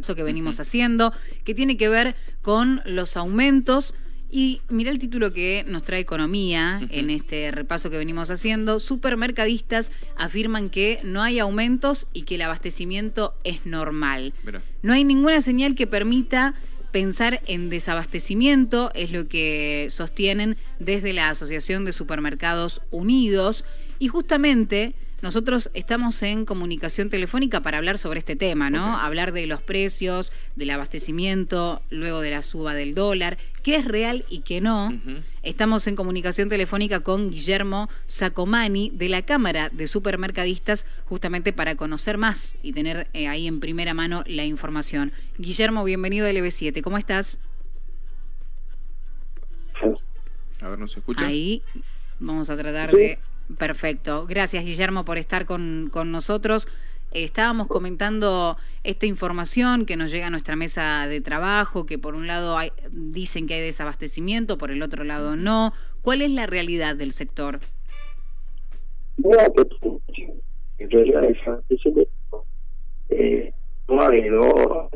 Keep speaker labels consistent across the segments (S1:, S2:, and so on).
S1: eso que venimos haciendo, que tiene que ver con los aumentos. Y mira el título que nos trae Economía en este repaso que venimos haciendo. Supermercadistas afirman que no hay aumentos y que el abastecimiento es normal. No hay ninguna señal que permita pensar en desabastecimiento, es lo que sostienen desde la Asociación de Supermercados Unidos. Y justamente nosotros estamos en comunicación telefónica para hablar sobre este tema, ¿no? Hablar de los precios, del abastecimiento, luego de la suba del dólar, qué es real y qué no. Estamos en comunicación telefónica con Guillermo Sacomani de la Cámara de Supermercadistas, justamente para conocer más y tener eh, ahí en primera mano la información. Guillermo, bienvenido a LB7, ¿cómo estás?
S2: A ver, ¿nos escucha?
S1: Ahí vamos a tratar de Perfecto. Gracias, Guillermo, por estar con, nosotros. estábamos comentando esta información que nos llega a nuestra mesa de trabajo, que por un lado hay, dicen que hay desabastecimiento, por el otro lado no. ¿Cuál es la realidad del sector?
S3: Bueno, en realidad desabastecimiento eh, no hay, ¿no?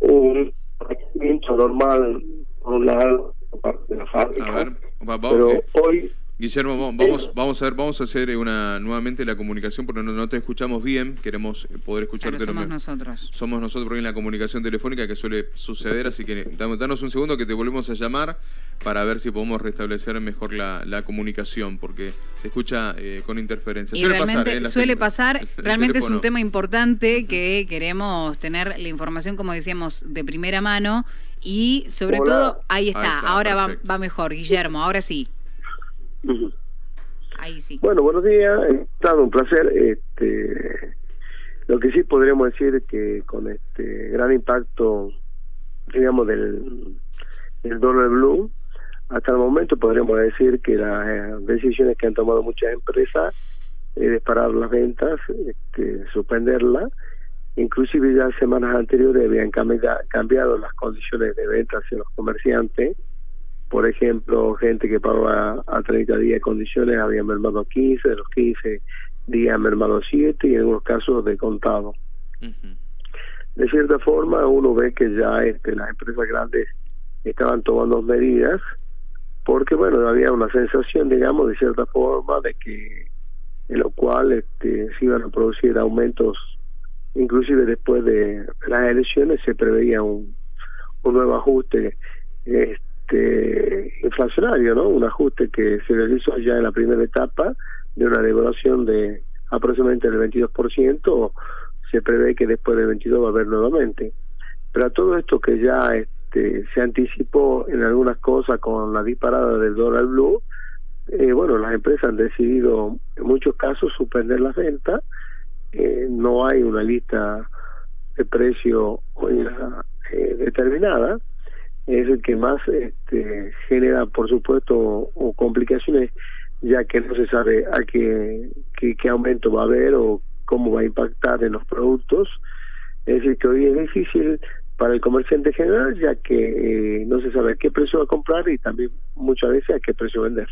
S3: Un abastecimiento normal por un lado, por parte de la fábrica. A ver, pero hoy
S2: Guillermo, vamos, vamos a ver, vamos a hacer una nuevamente la comunicación porque no, te escuchamos bien, queremos poder escucharte.
S1: somos nosotros.
S2: Somos nosotros porque en la comunicación telefónica que suele suceder, así que danos un segundo que te volvemos a llamar para ver si podemos restablecer mejor la, comunicación, porque se escucha eh, con interferencia.
S1: suele pasar, ¿eh? suele pasar, realmente es un tema importante que queremos tener la información, como decíamos, de primera mano y sobre todo, ahí está, ahora va, va mejor, Guillermo, ahora sí. Ahí sí.
S3: Bueno, buenos días, ha un placer. Este, lo que sí podríamos decir que con este gran impacto, digamos, del, del dólar blue, hasta el momento podríamos decir que las eh, decisiones que han tomado muchas empresas es parar las ventas, este, suspenderlas. Inclusive ya semanas anteriores habían cambiado las condiciones de venta hacia los comerciantes por ejemplo, gente que pagaba a 30 días de condiciones había mermado 15, de los 15 días mermado 7 y en algunos casos de contado. De cierta forma, uno ve que ya este, las empresas grandes estaban tomando medidas porque, bueno, había una sensación, digamos, de cierta forma, de que en lo cual este, se iban a producir aumentos, inclusive después de las elecciones se preveía un, un nuevo ajuste. Este, este, inflacionario, ¿no? Un ajuste que se realizó ya en la primera etapa de una devaluación de aproximadamente el 22%, se prevé que después del 22 va a haber nuevamente. Pero a todo esto que ya este, se anticipó en algunas cosas con la disparada del dólar blue, eh, bueno, las empresas han decidido en muchos casos suspender las ventas, eh, no hay una lista de precio eh, determinada, es el que más este, genera, por supuesto, o complicaciones, ya que no se sabe a qué, qué, aumento va a haber o cómo va a impactar en los productos. Es decir, que hoy es difícil para el comerciante general, ya que eh, no se sabe a qué precio va a comprar y también muchas veces a qué precio vender.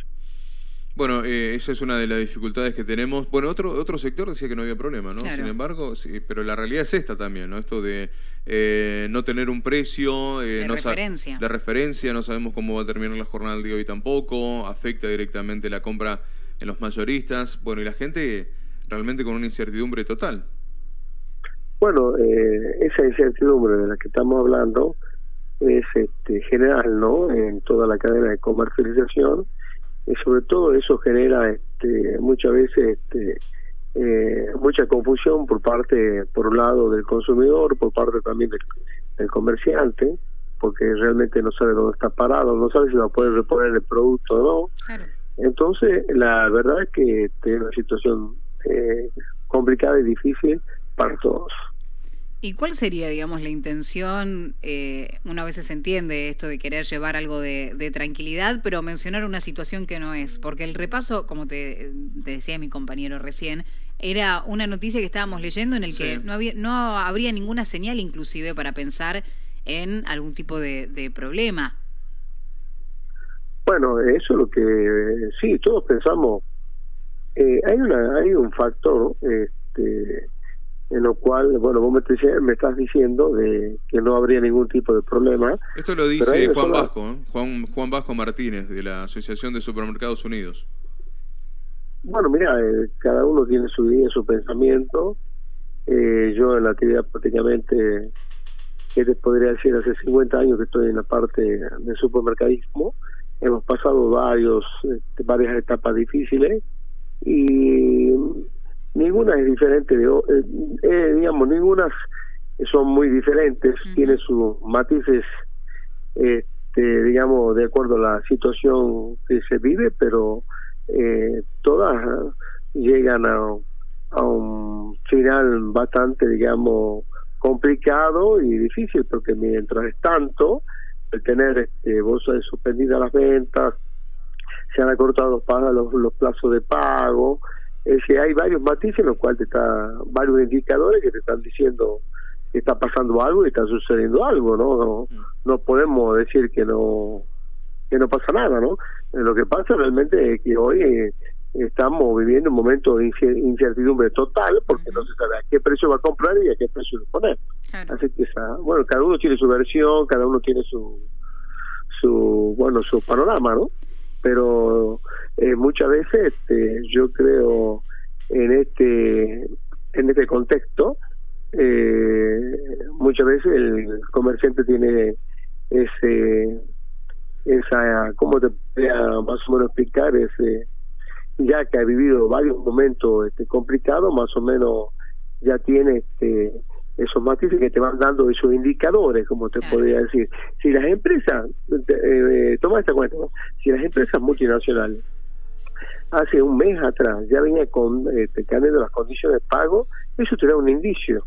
S2: Bueno, eh, esa es una de las dificultades que tenemos. Bueno, otro otro sector decía que no había problema, ¿no? Sin embargo, sí, pero la realidad es esta también, ¿no? Esto de eh, no tener un precio,
S1: eh, de, referencia.
S2: de referencia, no sabemos cómo va a terminar la jornada de hoy tampoco, afecta directamente la compra en los mayoristas, bueno, y la gente realmente con una incertidumbre total.
S3: Bueno, eh, esa incertidumbre de la que estamos hablando es este, general, ¿no? En toda la cadena de comercialización y sobre todo eso genera este, muchas veces este, eh, mucha confusión por parte, por un lado, del consumidor, por parte también del, comerciante, porque realmente no sabe dónde está parado, no sabe si va a poder reponer el producto o no. Entonces, la verdad es que tiene una situación eh, complicada y difícil para todos.
S1: ¿Y cuál sería, digamos, la intención? Eh, una vez se entiende esto de querer llevar algo de, tranquilidad, pero mencionar una situación que no es. Porque el repaso, como te, decía mi compañero recién, era una noticia que estábamos leyendo en el que no, había, no habría ninguna señal inclusive para pensar en algún tipo de, problema.
S3: Bueno, eso es lo que sí, todos pensamos. Eh, hay una hay un factor este, en lo cual, bueno, vos me, me estás diciendo de que no habría ningún tipo de problema.
S2: Esto lo dice Juan Vasco, ¿eh? Juan, Juan Vasco Martínez, de la Asociación de Supermercados Unidos.
S3: Bueno, mira, eh, cada uno tiene su idea, su pensamiento. Eh, yo en la actividad prácticamente, ¿qué te podría decir? Hace 50 años que estoy en la parte de supermercadismo. Hemos pasado varios, este, varias etapas difíciles y ninguna es diferente de eh, eh, digamos ninguna son muy diferentes tiene sus matices este, digamos de acuerdo a la situación que se vive pero eh, todas llegan a, a un final bastante digamos complicado y difícil porque mientras tanto el tener este, bolsas suspendidas las ventas se han acortado los, los plazos de pago es que hay varios matices en los cuales te está, varios indicadores que te están diciendo que está pasando algo y está sucediendo algo, ¿no? No, mm. podemos decir que no que no pasa nada, ¿no? Lo que pasa realmente es que hoy eh, estamos viviendo un momento de incertidumbre total porque no se sabe a qué precio va a comprar y a qué precio va a poner. Así que esa, bueno, cada uno tiene su versión, cada uno tiene su su bueno su panorama, ¿no? Pero eh, muchas veces este, yo creo en este en este contexto eh, muchas veces el comerciante tiene ese esa cómo te podría más o menos explicar ese ya que ha vivido varios momentos este complicados más o menos ya tiene este esos matices que te van dando esos indicadores, como te podría decir. Si las empresas, eh, toma esta cuenta, si las empresas multinacionales hace un mes atrás ya venía con este, cambiando las condiciones de pago, eso te da un indicio.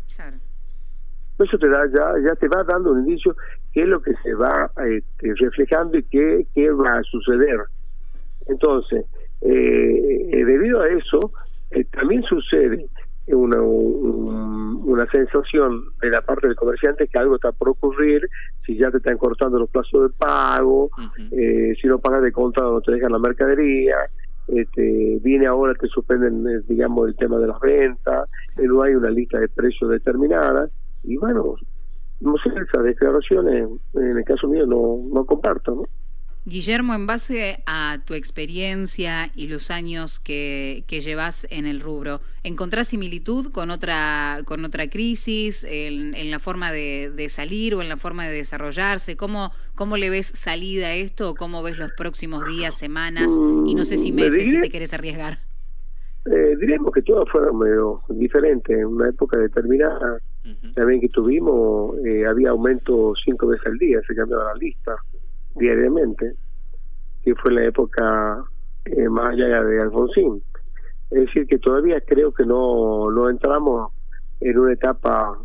S3: Eso te da ya ya te va dando un indicio qué es lo que se va este, reflejando y qué, qué va a suceder. Entonces, eh, eh debido a eso, eh, también sucede una, una sensación de la parte del comerciante que algo está por ocurrir, si ya te están cortando los plazos de pago, eh, si no pagas de contado no te dejan la mercadería, este, viene ahora que suspenden, eh, digamos, el tema de las ventas, eh, no hay una lista de precios determinada, y bueno, no sé, esas declaraciones, en el caso mío, no, no comparto, ¿no?
S1: Guillermo, en base a tu experiencia y los años que, que llevas en el rubro, ¿encontrás similitud con otra, con otra crisis en, en la forma de, de, salir o en la forma de desarrollarse? ¿Cómo, ¿Cómo le ves salida a esto? ¿Cómo ves los próximos días, semanas y no sé si mm, meses si te quieres arriesgar?
S3: Eh, diríamos que todo fueron medio diferente. En una época determinada, también que tuvimos, eh, había aumento cinco veces al día, se cambiaba la lista diariamente, que fue la época eh, más allá de Alfonsín. Es decir, que todavía creo que no, no entramos en una etapa,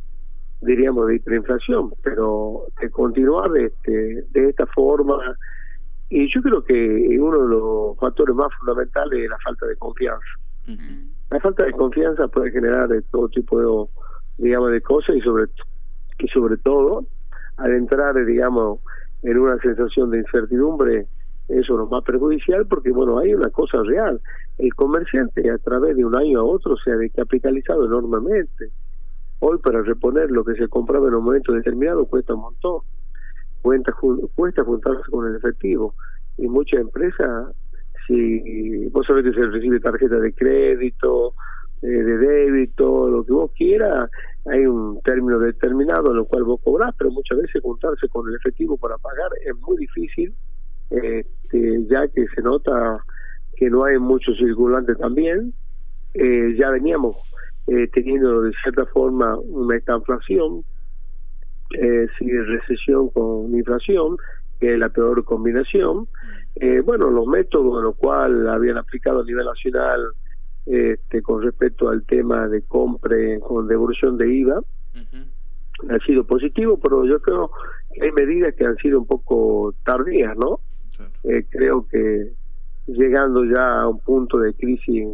S3: diríamos, de hiperinflación, pero de continuar de, este, de esta forma. Y yo creo que uno de los factores más fundamentales es la falta de confianza. La falta de confianza puede generar de todo tipo de, digamos, de cosas y sobre, y sobre todo al entrar, digamos, en una sensación de incertidumbre, eso nos va perjudicial porque, bueno, hay una cosa real. El comerciante a través de un año a otro se ha decapitalizado enormemente. Hoy para reponer lo que se compraba en un momento determinado cuesta un montón. Cuesta, cuesta juntarse con el efectivo. Y muchas empresas, si vos sabés que se recibe tarjeta de crédito, eh, de débito, lo que vos quieras, hay un término determinado en el cual vos cobrás, pero muchas veces juntarse con el efectivo para pagar es muy difícil, este, ya que se nota que no hay mucho circulante también. Eh, ya veníamos eh, teniendo de cierta forma una estanflación, eh, sin recesión con inflación, que es la peor combinación. Eh, bueno, los métodos en los cuales habían aplicado a nivel nacional este, con respecto al tema de compra con devolución de IVA. Ha sido positivo, pero yo creo que hay medidas que han sido un poco tardías, ¿no? Eh, creo que llegando ya a un punto de crisis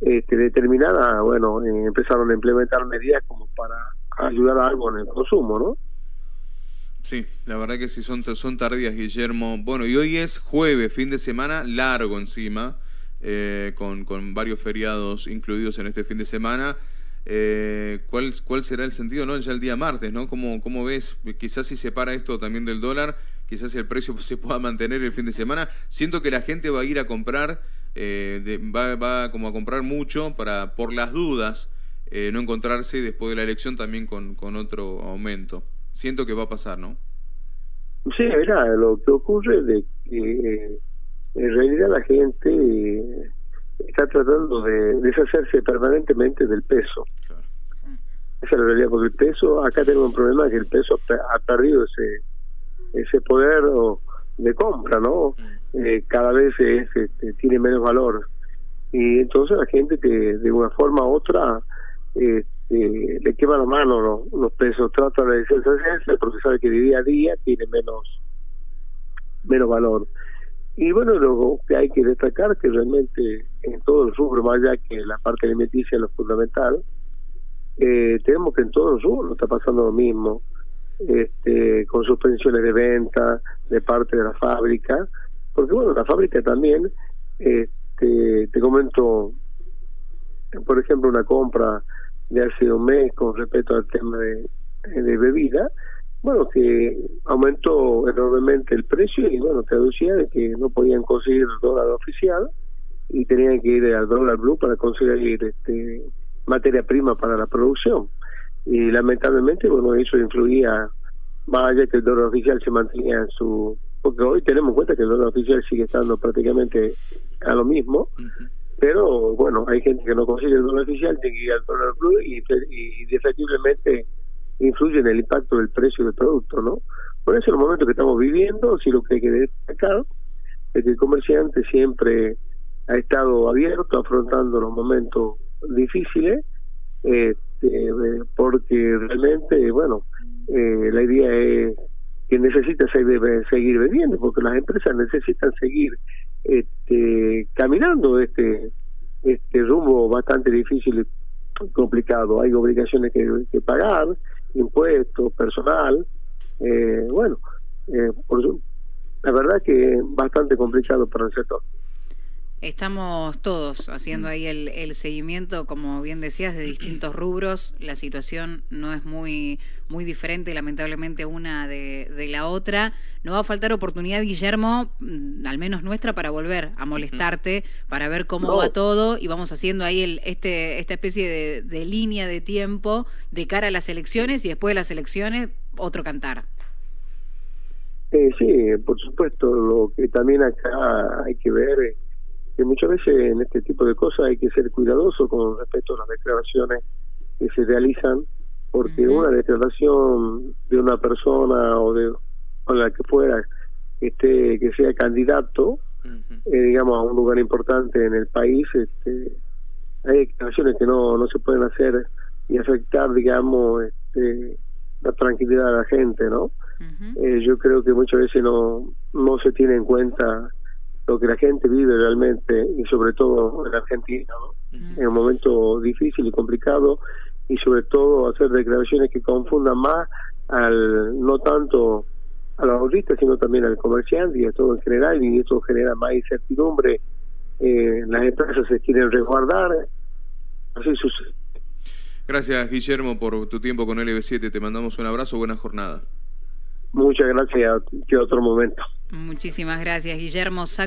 S3: este, determinada, bueno, eh, empezaron a implementar medidas como para ayudar a algo en el consumo, ¿no?
S2: Sí, la verdad que sí son, son tardías, Guillermo. Bueno, y hoy es jueves, fin de semana largo encima. Eh, con, varios feriados incluidos en este fin de semana. Eh, ¿cuál, ¿Cuál será el sentido no ya el día martes? ¿no? ¿Cómo, ¿Cómo ves? Quizás si se para esto también del dólar, quizás el precio se pueda mantener el fin de semana. Siento que la gente va a ir a comprar, eh, va, va, como a comprar mucho para por las dudas eh, no encontrarse después de la elección también con, otro aumento. Siento que va a pasar, ¿no?
S3: Sí, mira, lo que ocurre de que en realidad la gente está tratando de deshacerse permanentemente del peso. Esa es la realidad, porque el peso, acá tenemos un problema que el peso ha perdido ese ese poder de compra, ¿no? Mm. Eh, cada vez este, tiene menos valor. Y entonces la gente que de una forma u otra este, le quema la mano los pesos, trata de deshacerse porque sabe que de día a día tiene menos menos valor. Y bueno, lo que hay que destacar que realmente en todo el rubro, más allá que la parte alimenticia es lo fundamental, eh, tenemos que en todos los rubros está pasando lo mismo, este, con suspensiones de venta de parte de la fábrica, porque bueno, la fábrica también, este, te comento, por ejemplo, una compra de hace un mes con respecto al tema de, de bebida, bueno, que aumentó enormemente el precio y bueno, traducía de que no podían conseguir dólar oficial y tenían que ir al dólar blue para conseguir este materia prima para la producción. Y lamentablemente, bueno, eso influía más allá que el dólar oficial se mantenía en su... Porque hoy tenemos en cuenta que el dólar oficial sigue estando prácticamente a lo mismo, pero bueno, hay gente que no consigue el dólar oficial, tiene que ir al dólar blue y, y, influye en el impacto del precio del producto, ¿no? Por eso en el momento que estamos viviendo, si lo que hay que destacar es que el comerciante siempre ha estado abierto, afrontando los momentos difíciles, este, porque realmente, bueno, eh, la idea es que necesita seguir, vendiendo, porque las empresas necesitan seguir este, caminando este, este rumbo bastante difícil y complicado. Hay obligaciones que pagar, impuestos, personal. Eh, bueno, eh, por, la verdad que bastante complicado para el sector.
S1: Estamos todos haciendo ahí el, el, seguimiento, como bien decías, de distintos rubros. La situación no es muy, muy diferente, lamentablemente, una de, de la otra. No va a faltar oportunidad, Guillermo, mm, al menos nuestra, para volver a molestarte, para ver cómo va todo y vamos haciendo ahí el, este, esta especie de, de línea de tiempo de cara a las elecciones y después de las elecciones, otro cantar.
S3: Eh, sí, por supuesto. Lo que también acá hay que ver es que muchas veces en este tipo de cosas hay que ser cuidadoso con respecto a las declaraciones que se realizan, porque una declaración de una persona o de con la que fuera este que sea candidato, eh, digamos, a un lugar importante en el país, este, hay declaraciones que no, no se pueden hacer y afectar, digamos, este, la tranquilidad de la gente, ¿no? eh, yo creo que muchas veces no, no se tiene en cuenta lo que la gente vive realmente y sobre todo en Argentina, en un momento difícil y complicado y sobre todo hacer declaraciones que confundan más al no tanto a los autistas sino también al comerciante y a todo en general y eso genera más incertidumbre eh, las empresas se quieren resguardar así sucede.
S2: Gracias Guillermo por tu tiempo con LB7 te mandamos un abrazo buena jornada.
S3: Muchas gracias, que otro momento.
S1: Muchísimas gracias, Guillermo. Saco